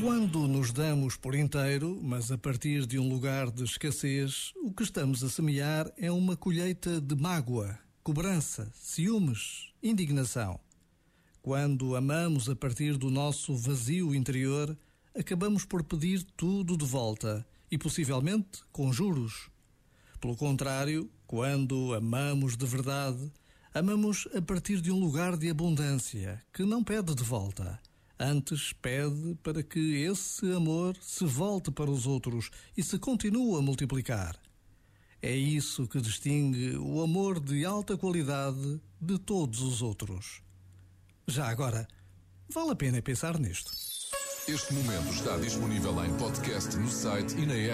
Quando nos damos por inteiro, mas a partir de um lugar de escassez, o que estamos a semear é uma colheita de mágoa, cobrança, ciúmes, indignação. Quando amamos a partir do nosso vazio interior, acabamos por pedir tudo de volta e possivelmente com juros. Pelo contrário, quando amamos de verdade, amamos a partir de um lugar de abundância que não pede de volta Antes pede para que esse amor se volte para os outros e se continue a multiplicar. É isso que distingue o amor de alta qualidade de todos os outros. Já agora, vale a pena pensar nisto. Este momento está disponível em podcast no site e na app.